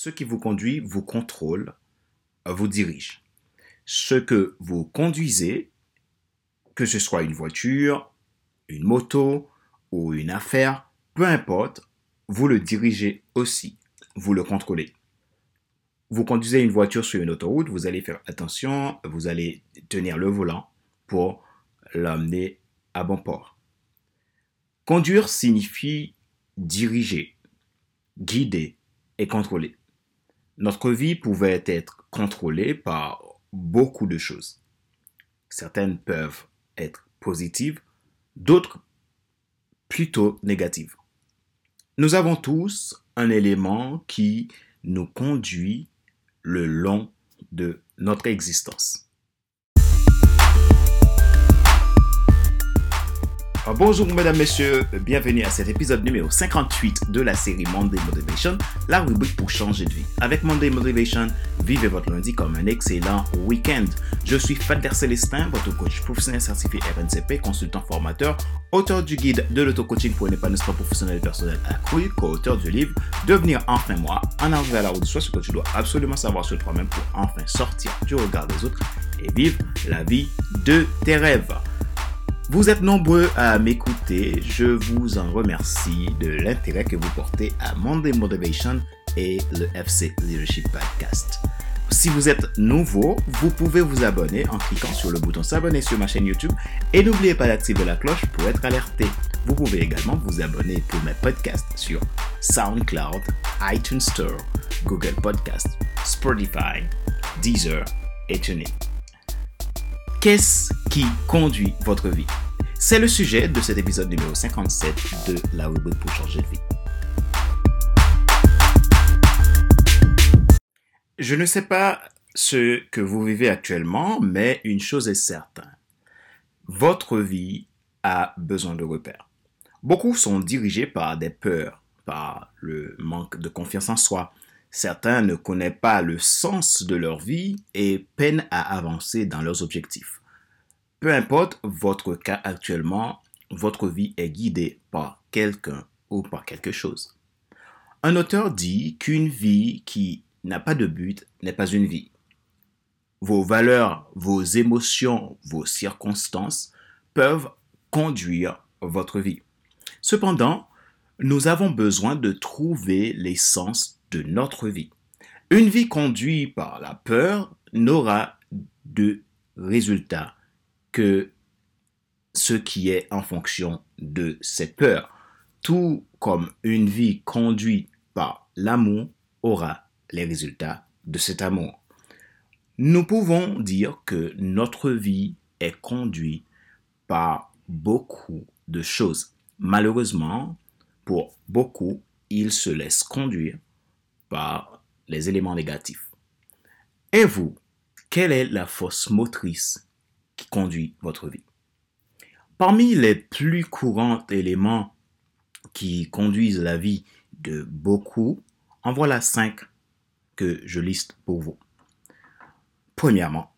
Ce qui vous conduit vous contrôle, vous dirige. Ce que vous conduisez, que ce soit une voiture, une moto ou une affaire, peu importe, vous le dirigez aussi, vous le contrôlez. Vous conduisez une voiture sur une autoroute, vous allez faire attention, vous allez tenir le volant pour l'amener à bon port. Conduire signifie diriger, guider et contrôler notre vie pouvait être contrôlée par beaucoup de choses. Certaines peuvent être positives, d'autres plutôt négatives. Nous avons tous un élément qui nous conduit le long de notre existence. Bonjour mesdames, messieurs, bienvenue à cet épisode numéro 58 de la série Monday Motivation, la rubrique pour changer de vie. Avec Monday Motivation, vivez votre lundi comme un excellent week-end. Je suis Fader Célestin, votre coach professionnel certifié RNCP, consultant formateur, auteur du guide de l'auto-coaching pour un épanouissement professionnel et personnel accru, co-auteur du livre Devenir enfin moi, en arriver à la route de ce que tu dois absolument savoir sur toi-même pour enfin sortir du regard des autres et vivre la vie de tes rêves. Vous êtes nombreux à m'écouter. Je vous en remercie de l'intérêt que vous portez à Monday Motivation et le FC Leadership Podcast. Si vous êtes nouveau, vous pouvez vous abonner en cliquant sur le bouton s'abonner sur ma chaîne YouTube et n'oubliez pas d'activer la cloche pour être alerté. Vous pouvez également vous abonner pour mes podcasts sur SoundCloud, iTunes Store, Google Podcast, Spotify, Deezer et TuneIn. Qu'est-ce qui conduit votre vie? C'est le sujet de cet épisode numéro 57 de La rubrique pour changer de vie. Je ne sais pas ce que vous vivez actuellement, mais une chose est certaine. Votre vie a besoin de repères. Beaucoup sont dirigés par des peurs, par le manque de confiance en soi, Certains ne connaissent pas le sens de leur vie et peinent à avancer dans leurs objectifs. Peu importe votre cas actuellement, votre vie est guidée par quelqu'un ou par quelque chose. Un auteur dit qu'une vie qui n'a pas de but n'est pas une vie. Vos valeurs, vos émotions, vos circonstances peuvent conduire votre vie. Cependant, nous avons besoin de trouver l'essence de notre vie. Une vie conduite par la peur n'aura de résultat que ce qui est en fonction de cette peur. Tout comme une vie conduite par l'amour aura les résultats de cet amour. Nous pouvons dire que notre vie est conduite par beaucoup de choses. Malheureusement, pour beaucoup, ils se laissent conduire par les éléments négatifs. Et vous, quelle est la force motrice qui conduit votre vie? Parmi les plus courants éléments qui conduisent la vie de beaucoup, en voilà cinq que je liste pour vous. Premièrement,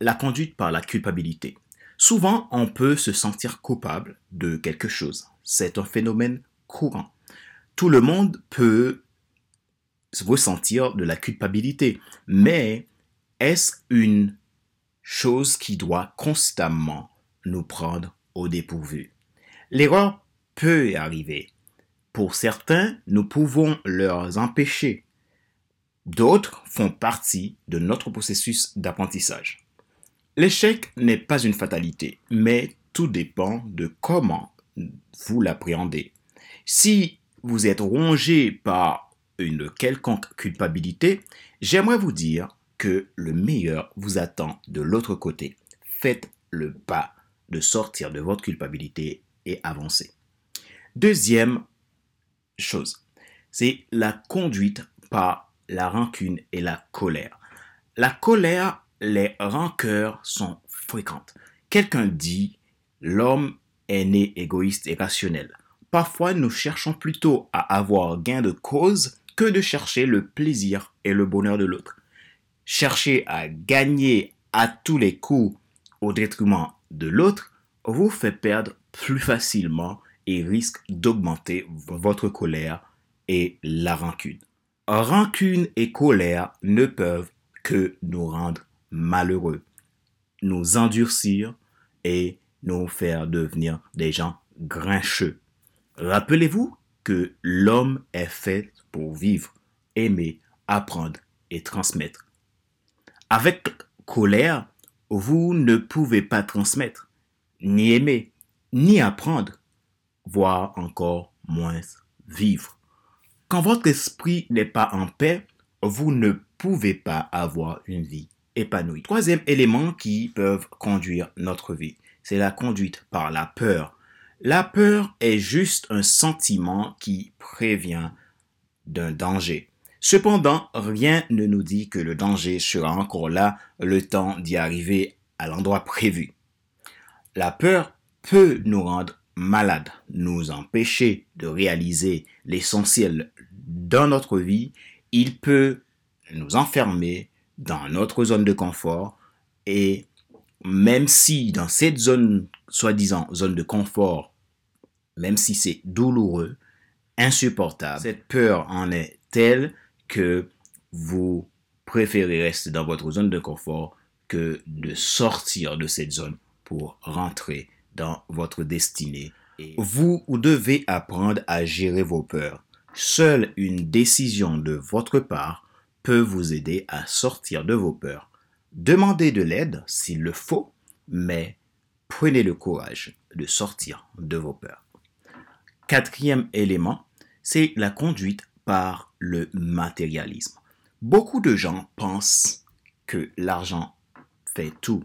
la conduite par la culpabilité. Souvent, on peut se sentir coupable de quelque chose. C'est un phénomène courant. Tout le monde peut ressentir de la culpabilité. Mais est-ce une chose qui doit constamment nous prendre au dépourvu? L'erreur peut arriver. Pour certains, nous pouvons leur empêcher. D'autres font partie de notre processus d'apprentissage. L'échec n'est pas une fatalité, mais tout dépend de comment vous l'appréhendez. Si vous êtes rongé par une quelconque culpabilité, j'aimerais vous dire que le meilleur vous attend de l'autre côté. Faites le pas de sortir de votre culpabilité et avancer. Deuxième chose, c'est la conduite par la rancune et la colère. La colère, les rancœurs sont fréquentes. Quelqu'un dit, l'homme est né égoïste et rationnel. Parfois, nous cherchons plutôt à avoir gain de cause que de chercher le plaisir et le bonheur de l'autre. Chercher à gagner à tous les coups au détriment de l'autre vous fait perdre plus facilement et risque d'augmenter votre colère et la rancune. rancune et colère ne peuvent que nous rendre malheureux, nous endurcir et nous faire devenir des gens grincheux. Rappelez-vous que l'homme est fait pour vivre, aimer, apprendre et transmettre. Avec colère, vous ne pouvez pas transmettre, ni aimer, ni apprendre, voire encore moins vivre. Quand votre esprit n'est pas en paix, vous ne pouvez pas avoir une vie épanouie. Troisième élément qui peut conduire notre vie, c'est la conduite par la peur. La peur est juste un sentiment qui prévient d'un danger. Cependant, rien ne nous dit que le danger sera encore là le temps d'y arriver à l'endroit prévu. La peur peut nous rendre malades, nous empêcher de réaliser l'essentiel dans notre vie. Il peut nous enfermer dans notre zone de confort et même si dans cette zone, soi-disant zone de confort, même si c'est douloureux, insupportable, cette peur en est telle que vous préférez rester dans votre zone de confort que de sortir de cette zone pour rentrer dans votre destinée. vous devez apprendre à gérer vos peurs. Seule une décision de votre part peut vous aider à sortir de vos peurs. Demandez de l'aide s'il le faut, mais prenez le courage de sortir de vos peurs. Quatrième élément, c'est la conduite par le matérialisme. Beaucoup de gens pensent que l'argent fait tout.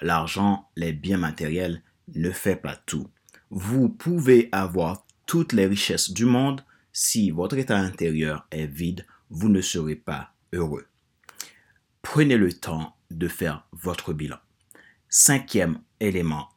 L'argent, les biens matériels ne fait pas tout. Vous pouvez avoir toutes les richesses du monde, si votre état intérieur est vide, vous ne serez pas heureux. Prenez le temps de faire votre bilan. Cinquième élément,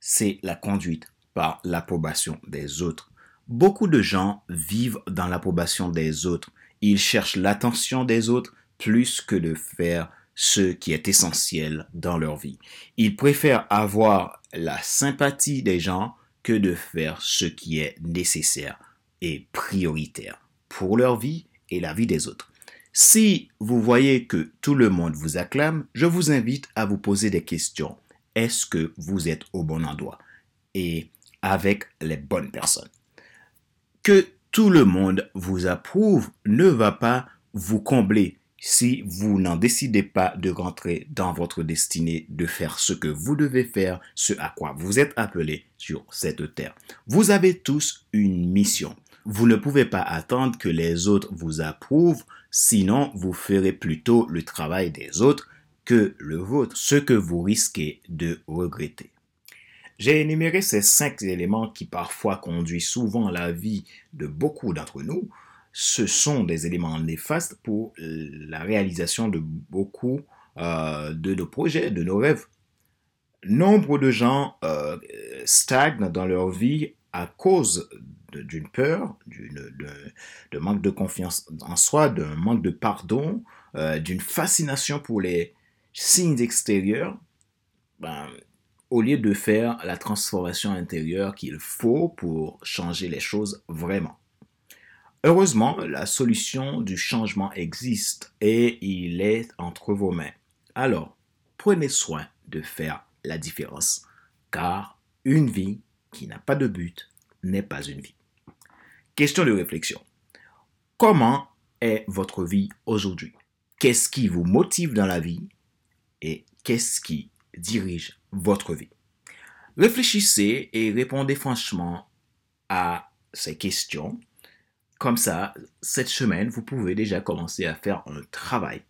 c'est la conduite par l'approbation des autres. Beaucoup de gens vivent dans l'approbation des autres. Ils cherchent l'attention des autres plus que de faire ce qui est essentiel dans leur vie. Ils préfèrent avoir la sympathie des gens que de faire ce qui est nécessaire et prioritaire pour leur vie et la vie des autres. Si vous voyez que tout le monde vous acclame, je vous invite à vous poser des questions. Est-ce que vous êtes au bon endroit et avec les bonnes personnes? Que tout le monde vous approuve ne va pas vous combler si vous n'en décidez pas de rentrer dans votre destinée, de faire ce que vous devez faire, ce à quoi vous êtes appelé sur cette terre. Vous avez tous une mission. Vous ne pouvez pas attendre que les autres vous approuvent, sinon vous ferez plutôt le travail des autres que le vôtre, ce que vous risquez de regretter. J'ai énuméré ces cinq éléments qui parfois conduisent souvent la vie de beaucoup d'entre nous. Ce sont des éléments néfastes pour la réalisation de beaucoup euh, de nos projets, de nos rêves. Nombre de gens euh, stagnent dans leur vie à cause d'une peur, d'un manque de confiance en soi, d'un manque de pardon, euh, d'une fascination pour les signes extérieurs. Ben, au lieu de faire la transformation intérieure qu'il faut pour changer les choses vraiment. Heureusement, la solution du changement existe et il est entre vos mains. Alors, prenez soin de faire la différence, car une vie qui n'a pas de but n'est pas une vie. Question de réflexion. Comment est votre vie aujourd'hui? Qu'est-ce qui vous motive dans la vie? Et qu'est-ce qui dirige votre vie? Réfléchissez et répondez franchement à ces questions. Comme ça, cette semaine, vous pouvez déjà commencer à faire un travail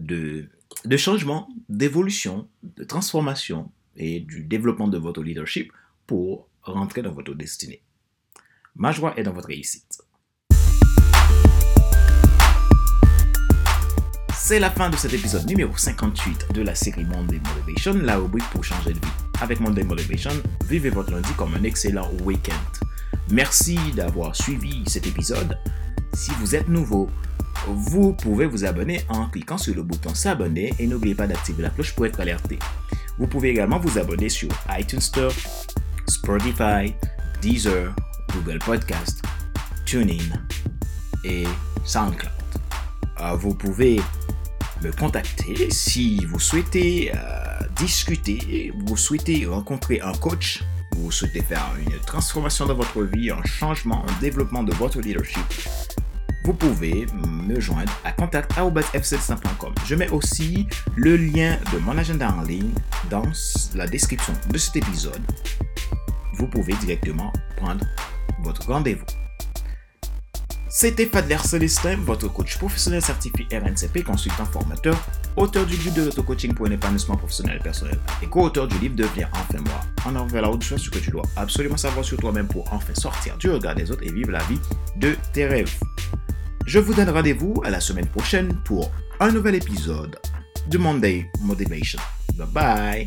de, de changement, d'évolution, de transformation et du développement de votre leadership pour rentrer dans votre destinée. Ma joie est dans votre réussite. C'est la fin de cet épisode numéro 58 de la série Monday Motivation, la rubrique pour changer de vie. Avec Monday Motivation, vivez votre lundi comme un excellent week-end. Merci d'avoir suivi cet épisode. Si vous êtes nouveau, vous pouvez vous abonner en cliquant sur le bouton s'abonner et n'oubliez pas d'activer la cloche pour être alerté. Vous pouvez également vous abonner sur iTunes Store, Spotify, Deezer, Google Podcast, TuneIn et SoundCloud. Euh, vous pouvez me contacter si vous souhaitez euh, discuter, vous souhaitez rencontrer un coach, vous souhaitez faire une transformation dans votre vie, un changement, un développement de votre leadership. Vous pouvez me joindre à contact.fc100.com. Je mets aussi le lien de mon agenda en ligne dans la description de cet épisode. Vous pouvez directement prendre votre rendez-vous. C'était Fadler Celestin, votre coach professionnel certifié RNCP, consultant formateur, auteur du guide de l'auto-coaching pour un épanouissement professionnel et personnel et co-auteur du livre Devenir enfin moi. En avant la haute chose, ce que tu dois absolument savoir sur toi-même pour enfin sortir du regard des autres et vivre la vie de tes rêves. Je vous donne rendez-vous à la semaine prochaine pour un nouvel épisode de Monday Motivation. Bye bye!